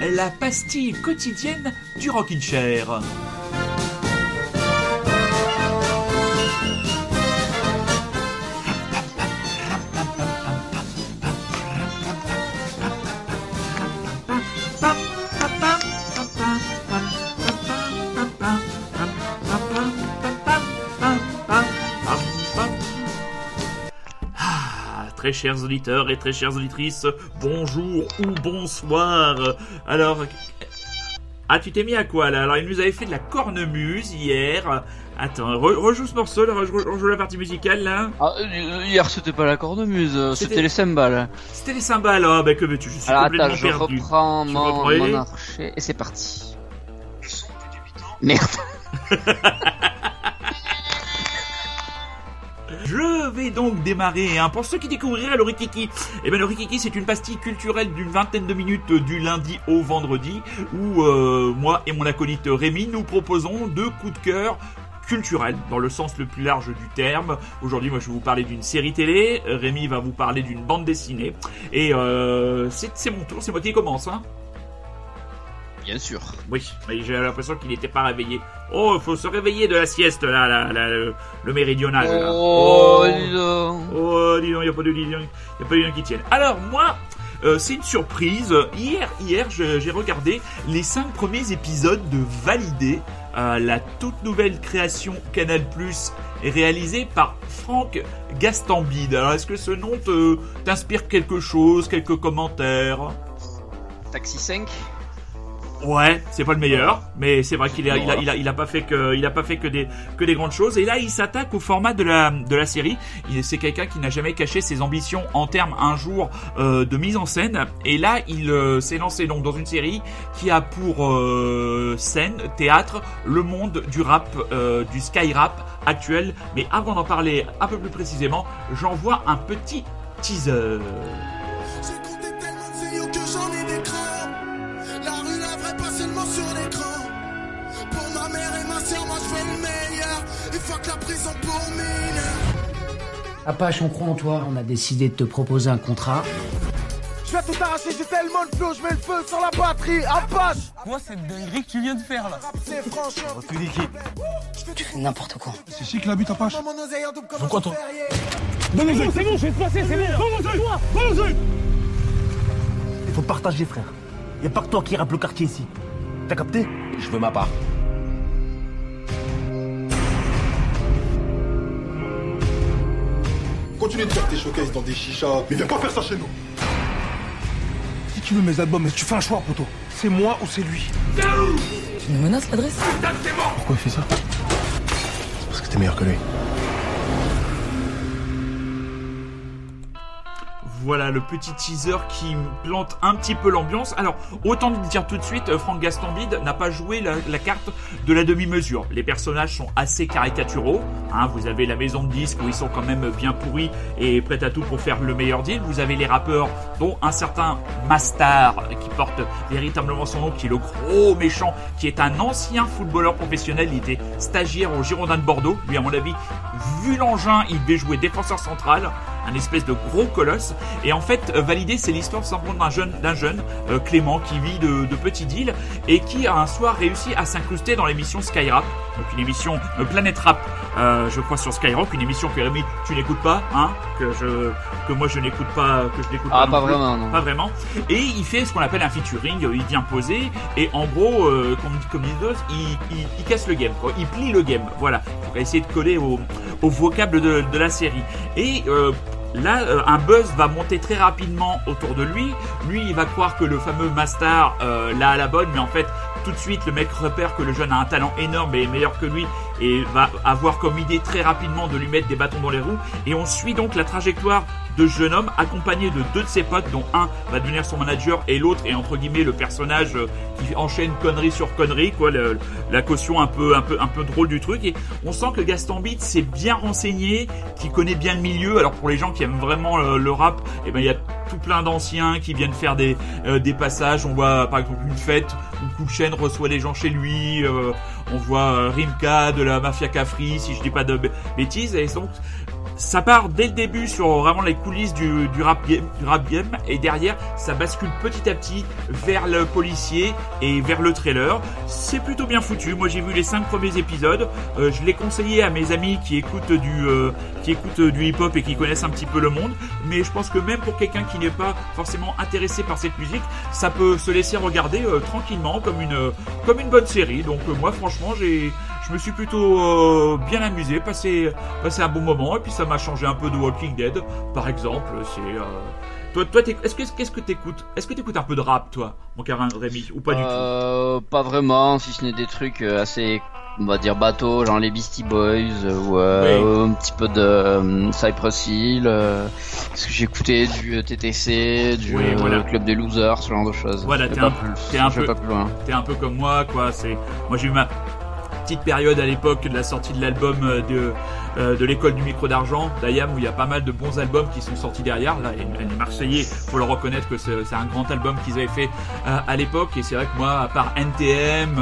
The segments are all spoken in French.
la pastille quotidienne du Rockin' Chair? Très chers auditeurs et très chères auditrices, bonjour ou bonsoir. Alors, ah, tu t'es mis à quoi là? Alors, il nous avait fait de la cornemuse hier. Attends, re- rejoue ce morceau, là, rejoue, rejoue la partie musicale là. Ah, euh, hier c'était pas la cornemuse, euh, C'était- les cymbales. C'était les cymbales, oh, bah que veux-tu, je suis Alors complètement attends, je perdu. reprends Tu mon, mon archer et c'est parti. Merde. Je vais donc démarrer. Hein. Pour ceux qui découvriraient le Rikiki, eh ben le Rikiki c'est une pastille culturelle d'une vingtaine de minutes du lundi au vendredi où euh, moi et mon acolyte Rémi nous proposons deux coups de cœur culturels dans le sens le plus large du terme. Aujourd'hui, moi, je vais vous parler d'une série télé. Rémi va vous parler d'une bande dessinée. Et euh, c'est c'est mon tour, c'est moi qui commence. Hein. Bien sûr. Oui, mais j'ai l'impression qu'il n'était pas réveillé. Oh, il faut se réveiller de la sieste là, là, là, le, le méridional. là. Oh, dis donc. Oh, dis donc, il n'y a pas de lion qui tienne. Alors, moi, euh, c'est une surprise. Hier, hier, j'ai regardé les cinq premiers épisodes de Validé, euh, la toute nouvelle création Canal Plus réalisée par Franck Gastambide. Alors, est-ce que ce nom t'inspire quelque chose, quelques commentaires? Taxi 5. Ouais, c'est pas le meilleur, mais c'est vrai qu'il a, il a, il a, il a pas fait que, il a pas fait que des, que des grandes choses. Et là, il s'attaque au format de la, de la série. C'est quelqu'un qui n'a jamais caché ses ambitions en termes un jour euh, de mise en scène. Et là, il euh, s'est lancé donc dans une série qui a pour euh, scène, théâtre, le monde du rap, du sky rap actuel. Mais avant d'en parler un peu plus précisément, j'envoie un petit teaser. Moi je fais le meilleur. Et fuck la prison pour. Apache, on croit en toi. On a décidé de te proposer un contrat. Je vais tout arracher, j'ai tellement de flow, je mets le feu sur la batterie. Apache! Moi, cette dinguerie que tu viens de faire là. C'est franchement. Tu fais n'importe quoi. C'est chic la bite à Pache. Mon oseille en double comme quoi, toi Ferrier. c'est bon, je vais te passer, c'est bon. Il faut partager, frère. Y a pas que toi qui rappe le quartier ici. T'as capté? Je veux ma part. Continue de faire tes showcases dans des chichas. Mais viens pas faire ça chez nous. Si tu veux mes albums, tu fais un choix, poteau. C'est moi ou c'est lui. Tu me menaces l'adresse? Pourquoi il fait ça? Parce que t'es meilleur que lui. Voilà le petit teaser qui plante un petit peu l'ambiance. Alors, autant dire tout de suite, euh, Franck Gastambide n'a pas joué la, la carte de la demi-mesure. Les personnages sont assez caricaturaux. hein. vous avez la maison de disques où ils sont quand même bien pourris et prêts à tout pour faire le meilleur deal. Vous avez les rappeurs, dont un certain Mastar, qui porte véritablement son nom, qui est le gros méchant, qui est un ancien footballeur professionnel. Il était stagiaire au Girondin de Bordeaux. Lui, à mon avis, vu l'engin, il devait jouer défenseur central, un espèce de gros colosse. Et en fait, euh, Validé, c'est l'histoire simplement d'un jeune, d'un jeune euh, Clément qui vit de, de petits deals et qui un soir réussi à s'incruster dans l'émission Skyrap, donc une émission euh, Planète Rap, euh, je crois sur Skyrock, une émission que Rémi, tu n'écoutes pas, hein, que je, que moi je n'écoute pas, que je n'écoute Ah, pas, pas non plus. vraiment, non. Pas vraiment. Et il fait ce qu'on appelle un featuring, euh, il vient poser, et en gros, euh, comme, comme disent d'autres, il, il, il casse le game, quoi. il plie le game, voilà. Il va essayer de coller au, au vocable de, de la série. Et euh, là, euh, un buzz va monter très rapidement autour de lui. Lui, il va croire que le fameux Mastar euh, l'a à la bonne, mais en fait, tout de suite, le mec repère que le jeune a un talent énorme et est meilleur que lui et va avoir comme idée très rapidement de lui mettre des bâtons dans les roues. Et on suit donc la trajectoire de jeune homme accompagné de deux de ses potes, dont un va devenir son manager et l'autre est entre guillemets le personnage euh, qui enchaîne connerie sur connerie, quoi, la caution un peu, un peu, un peu drôle du truc. Et on sent que Gaston Beat s'est bien renseigné, qui connaît bien le milieu. Alors pour les gens qui aiment vraiment le rap, eh ben il y a plein d'anciens qui viennent faire des, euh, des passages. On voit par exemple une fête où Chain reçoit les gens chez lui. euh, on voit euh, Rimka de la mafia Cafri, si je dis pas de bêtises, et ça part dès le début sur vraiment les coulisses du, du rap game, du rap game, et derrière ça bascule petit à petit vers le policier et vers le trailer. C'est plutôt bien foutu. Moi j'ai vu les cinq premiers épisodes. Euh, je l'ai conseillé à mes amis qui écoutent du euh, qui écoutent du hip hop et qui connaissent un petit peu le monde. Mais je pense que même pour quelqu'un qui n'est pas forcément intéressé par cette musique, ça peut se laisser regarder euh, tranquillement comme une comme une bonne série. Donc euh, moi franchement j'ai je me suis plutôt euh, bien amusé, passé, passé un bon moment, et puis ça m'a changé un peu de Walking Dead, par exemple. C'est euh, toi, toi, est-ce que qu'est-ce que t'écoutes Est-ce que t'écoutes un peu de rap, toi, mon carin Rémi, ou pas du tout? Euh, Pas vraiment, si ce n'est des trucs assez, on va dire bateaux, genre les Beastie Boys, ou euh, Oui. un petit peu de Cypress Hill. euh, Parce que j'ai écouté du TTC, du Oui, voilà. Club des Losers, ce genre de choses. Voilà, t'es un- plus, peu- pas plus loin. T'es un peu comme moi, quoi. C'est moi j'ai eu ma petite période à l'époque de la sortie de l'album euh, de euh, de l'école du micro d'argent d'Ayam où il y a pas mal de bons albums qui sont sortis derrière. Là, les Marseillais, faut le reconnaître que c'est un grand album qu'ils avaient fait euh, à l'époque. Et c'est vrai que moi, à part NTM,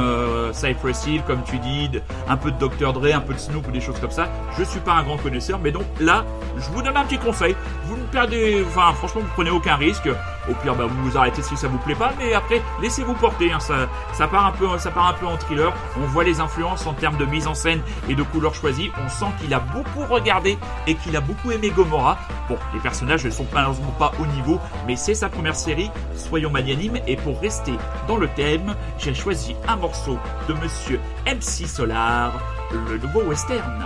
Cypress Hill, comme tu dis, un peu de Dr Dre, un peu de Snoop ou des choses comme ça, je suis pas un grand connaisseur. Mais donc là, je vous donne un petit conseil. Vous ne perdez, enfin franchement, vous prenez aucun risque. Au pire, bah, vous vous arrêtez si ça vous plaît pas, mais après, laissez-vous porter. Hein, ça, part un peu, ça part un peu en thriller. On voit les influences en termes de mise en scène et de couleurs choisies. On sent qu'il a beaucoup regardé et qu'il a beaucoup aimé Gomorrah. Bon, les personnages ne sont malheureusement pas au niveau, mais c'est sa première série. Soyons magnanimes. Et pour rester dans le thème, j'ai choisi un morceau de Monsieur MC Solar, le nouveau western.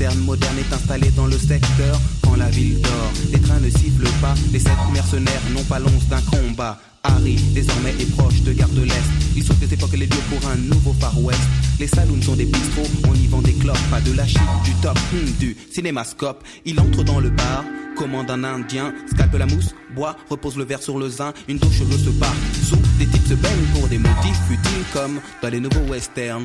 Western moderne est installé dans le secteur. Quand la ville dort, les trains ne sifflent pas. Les sept mercenaires n'ont pas l'once d'un combat. Harry, désormais, est proche de Gare de l'Est. Il sauve des époques et les lieux pour un nouveau Far West. Les saloons sont des bistrots, on y vend des clopes, pas de la chip, du top, hmm, du cinémascope. Il entre dans le bar, commande un indien, scalpe la mousse, boit, repose le verre sur le zin, une douche cheveux se part. Sous, des types se baignent pour des motifs futiles comme dans les nouveaux westerns.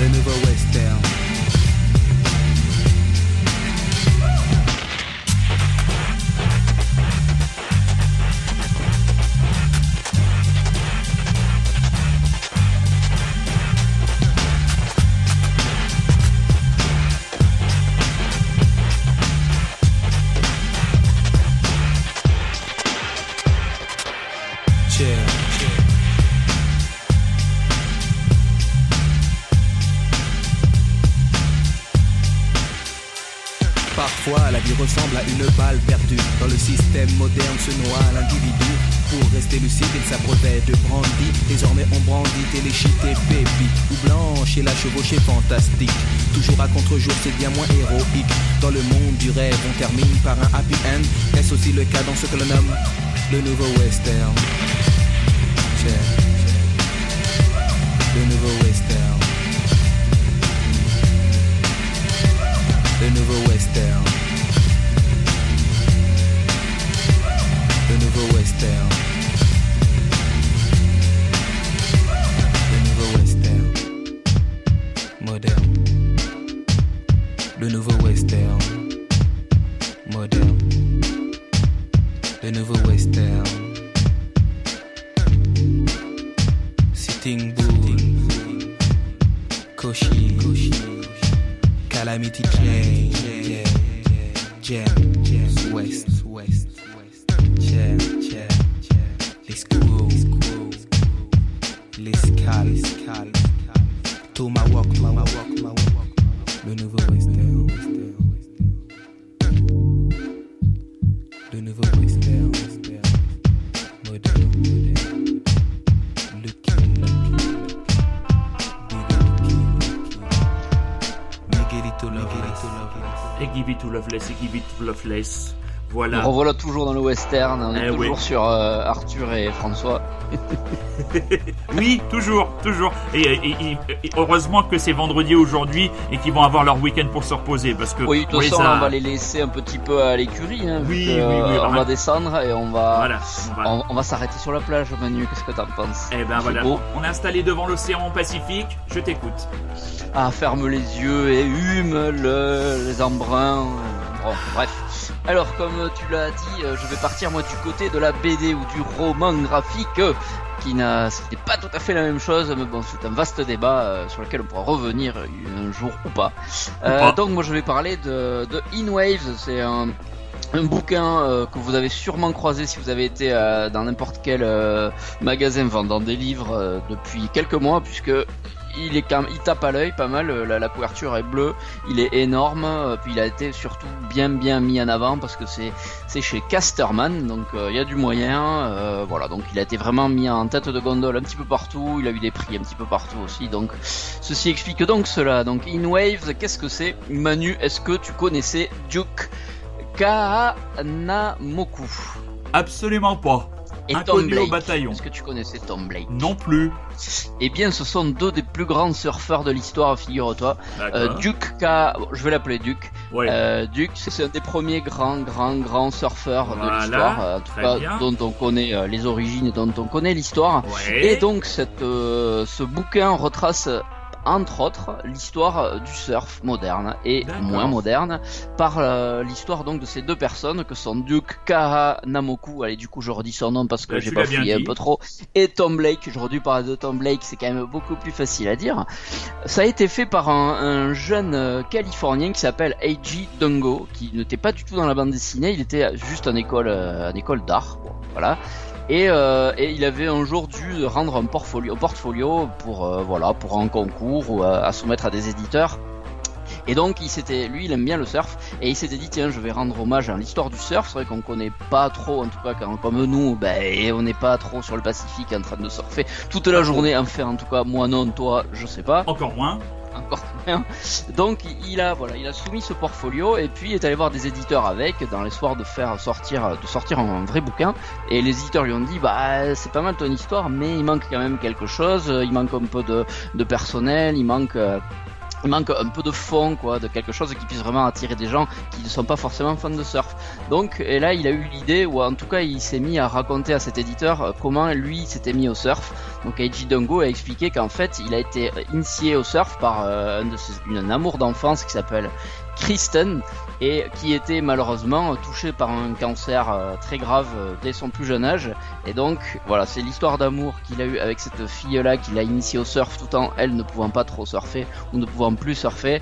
Le nouveau western. Chill. La vie ressemble à une balle perdue. Dans le système moderne se noie l'individu. Pour rester lucide, il s'abreuvait de brandy. Désormais, on brandit téléchité baby. Ou blanche et la chevauchée fantastique. Toujours à contre-jour, c'est bien moins héroïque. Dans le monde du rêve, on termine par un happy end. Est-ce aussi le cas dans ce que l'on nomme le nouveau western? Le nouveau western. Le nouveau western. Le nouveau Loveless, et give it to Loveless. Voilà. Revoilà toujours dans le western, on est Eh toujours oui. sur euh, Arthur et François. Oui, toujours, toujours. Et, et- et- et heureusement que c'est vendredi aujourd'hui et qu'ils vont avoir leur week-end pour se reposer parce que Oui, de toute on les façon, a- on va les laisser un petit peu à l'écurie. Hein, Oui, que, oui, oui, euh, on va descendre et on va, Voilà, on va- on, on va s'arrêter sur la plage, Manu. Qu'est-ce que t'en penses? Eh ben C'est voilà, beau. on est installé devant l'océan Pacifique. Je t'écoute. Ah, ferme les yeux et hume le, les embruns. Bon, bref. Alors, comme tu l'as dit, euh, je vais partir moi du côté de la BD ou du roman graphique, euh, qui n'a, c'était pas tout à fait la même chose, mais bon, c'est un vaste débat euh, sur lequel on pourra revenir un jour ou pas. Euh, donc, moi, je vais parler de, de In Waves. C'est un un bouquin euh, que vous avez sûrement croisé si vous avez été euh, dans n'importe quel euh, magasin vendant des livres depuis quelques mois, puisque il est il tape à l'œil pas mal. euh, La, couverture est bleue, il est énorme, euh, puis il a été surtout bien bien mis en avant parce que c'est chez Casterman, donc euh, il y a du moyen. voilà, donc il a été vraiment mis en tête de gondole un petit peu partout. Il a eu des prix un petit peu partout aussi. Donc ceci explique donc cela. Donc In Waves, qu'est-ce que c'est? Manu, est-ce que tu connaissais Duke Kahanamoku? Absolument pas. Et Tom Inconnu au Blake bataillon. Est-ce que tu connaissais Tom Blake? Non plus. Eh bien, ce sont deux des plus grands surfeurs de l'histoire, figure-toi. Euh, Duke bon, je vais l'appeler Duke. Ouais. Euh, Duke, c'est un des premiers grands, grands, grands surfeurs Voilà, de l'histoire, euh, en tout très cas bien. dont on connaît euh, les origines et dont on connaît l'histoire. Ouais. Et donc, cette, euh, ce bouquin retrace entre autres l'histoire euh, du surf moderne et moins moderne par euh, l'histoire donc de ces deux personnes que sont Duke Kahanamoku allez du coup je redis son nom parce que Bah, j'ai pas fouillé un peu trop et Tom Blake j'aurais dû parler de Tom Blake c'est quand même beaucoup plus facile à dire. Ça a été fait par un, un jeune euh, californien qui s'appelle Eiji Dungo qui n'était pas du tout dans la bande dessinée il était juste en école euh, en école d'art bon, voilà et, euh, et il avait un jour dû rendre un portfolio, portfolio pour euh, voilà pour un concours ou à, à soumettre à des éditeurs. Et donc il s'était, lui il aime bien le surf et il s'était dit tiens je vais rendre hommage à l'histoire du surf. C'est vrai qu'on connaît pas trop en tout cas quand, comme nous, ben on n'est pas trop sur le Pacifique en train de surfer toute la journée. Enfin en tout cas moi non, toi je sais pas Encore moins. Encore. Donc il a soumis ce portfolio et puis il est allé voir des éditeurs avec dans l'espoir de faire sortir un vrai bouquin et les éditeurs lui ont dit bah c'est pas mal ton histoire mais il manque quand même quelque chose, il manque un peu de, personnel, il manque il manque un peu de fond, quoi, de quelque chose qui puisse vraiment attirer des gens qui ne sont pas forcément fans de surf. Donc, et là, il a eu l'idée, ou en tout cas, il s'est mis à raconter à cet éditeur euh, comment lui s'était mis au surf. Donc, Eiji Dongo a expliqué qu'en fait, il a été initié au surf par euh, un, amour d'enfance qui s'appelle Kristen et qui était malheureusement touché par un cancer euh, très grave euh, dès son plus jeune âge. Et donc voilà, c'est l'histoire d'amour qu'il a eu avec cette fille-là qu'il a initiée au surf tout en elle ne pouvant pas trop surfer ou ne pouvant plus surfer.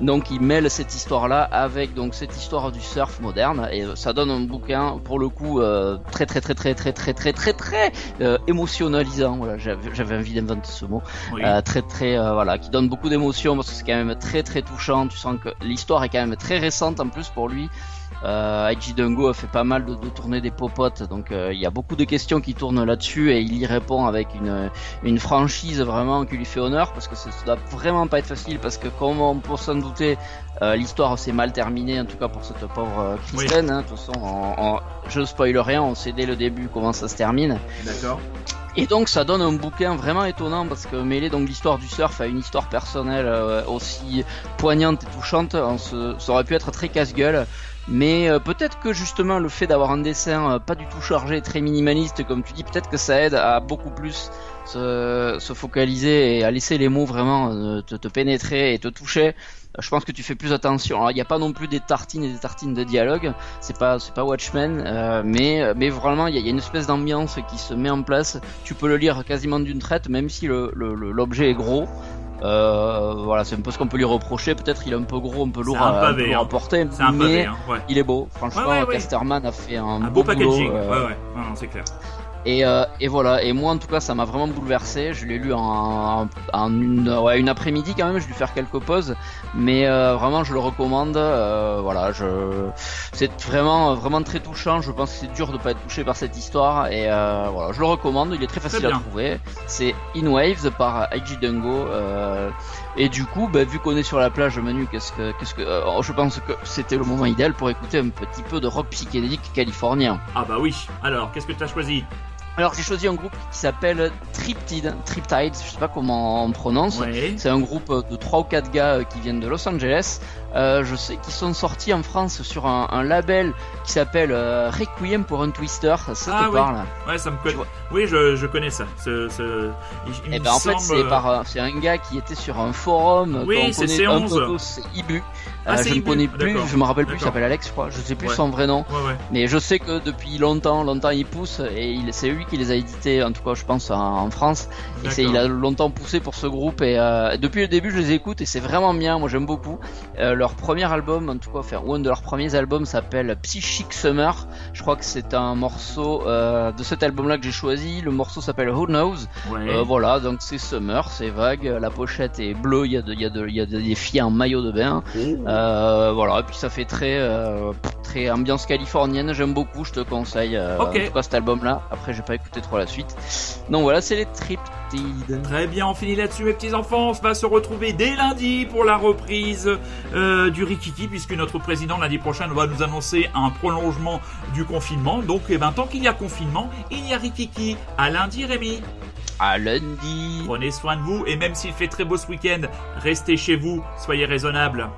Donc il mêle cette histoire-là avec donc cette histoire du surf moderne et ça donne un bouquin pour le coup euh, très très très très très très très très très euh, émotionnalisant. Voilà, j'avais j'avais envie d'inventer ce mot. Oui. Euh, très très euh, voilà, qui donne beaucoup d'émotions parce que c'est quand même très très touchant. Tu sens que l'histoire est quand même très récente en plus pour lui. Euh, Aiji Dungo a fait pas mal de, de tournées des popotes, donc euh, il y a beaucoup de questions qui tournent là-dessus et il y répond avec une, une franchise vraiment qui lui fait honneur parce que ça ça doit vraiment pas être facile parce que comme on peut s'en douter, euh, l'histoire s'est mal terminée en tout cas pour cette pauvre euh, Kristen. hein. de toute façon, en- en- je ne spoil rien, on sait dès le début comment ça se termine. D'accord. Et donc ça donne un bouquin vraiment étonnant parce que mêler donc l'histoire du surf à une histoire personnelle euh, aussi poignante et touchante, on se- ça aurait pu être très casse-gueule. Mais euh, peut-être que justement le fait d'avoir un dessin euh, pas du tout chargé, très minimaliste comme tu dis, peut-être que ça aide à beaucoup plus se, se focaliser et à laisser les mots vraiment euh, te, pénétrer et te toucher. Je pense que tu fais plus attention. Alors il n'y a pas non plus des tartines et des tartines de dialogue, c'est pas c'est pas Watchmen, mais mais vraiment il y a, une espèce d'ambiance qui se met en place. Tu peux le lire quasiment d'une traite, même si le le- l'objet est gros. Euh, voilà, c'est un peu ce qu'on peut lui reprocher. Peut-être il est un peu gros, un peu lourd, un à, pavé, peu lourd à hein. porter, un mais pavé, hein, ouais. il est beau. Franchement, Ouais. Casterman a fait un, Un beau, beau boulot, packaging. euh, Ouais, ouais. C'est clair. Et, euh, et voilà, et moi en tout cas ça m'a vraiment bouleversé. Je l'ai lu en, en une, ouais, une après-midi quand même, je dû faire quelques pauses, mais euh, vraiment je le recommande. euh, voilà, je, c'est vraiment vraiment très touchant. Je pense que c'est dur de pas être touché par cette histoire et voilà, je le recommande. Il est très facile à trouver. C'est In Waves par Aiji Dungo. et du coup, bah, vu qu'on est sur la plage, Manu, qu'est-ce que, qu'est-ce que, euh, je pense que c'était le moment idéal pour écouter un petit peu de rock psychédélique californien. Ah bah oui. Alors, qu'est-ce que tu as choisi? Alors j'ai choisi un groupe qui s'appelle Triptide, Triptide, je sais pas comment on prononce. Ouais. C'est un groupe de 3 ou 4 gars euh, qui viennent de Los Angeles. Euh, je sais qu'ils sont sortis en France sur un, un label qui s'appelle euh, Requiem pour un Twister. Ça Ah te oui. parle Ouais, ça me connaît. Oui, je, je connais ça. Ce, ce... Il, il Et me ben en fait c'est par euh, c'est un gars qui était sur un forum Oui, c'est connaît un C11. peu tous, c'est Ibu. Ah, je ne connais plus, je me rappelle plus, il s'appelle Alex je crois, je sais plus Ouais. son vrai nom. Ouais, ouais. Mais je sais que depuis longtemps, longtemps il pousse et c'est lui qui les a édités, en tout cas je pense en, en France. Et il a longtemps poussé pour ce groupe et euh, depuis le début je les écoute et c'est vraiment bien, moi j'aime beaucoup. Euh, leur premier album, en tout cas, enfin, ou un de leurs premiers albums s'appelle Psychic Summer. Je crois que c'est un morceau euh, de cet album-là que j'ai choisi. Le morceau s'appelle Who Knows. Ouais. Euh, voilà, donc c'est Summer, c'est vague. La pochette est bleue, il y a, de, il y a, de, il y a de- des filles en maillot de bain. Euh, voilà, et puis ça fait très, très ambiance californienne. J'aime beaucoup, je te conseille. euh, Ok. En tout cas, cet album-là. Après, j'ai pas écouté trop la suite. Donc voilà, c'est les Très bien, on finit là-dessus, mes petits enfants. On va se retrouver dès lundi pour la reprise euh, du Rikiki, puisque notre président lundi prochain va nous annoncer un prolongement du confinement. Donc, eh ben, tant qu'il y a confinement, il y a Rikiki. À lundi, Rémi. À lundi. Prenez soin de vous et même s'il fait très beau ce week-end, restez chez vous, soyez raisonnables.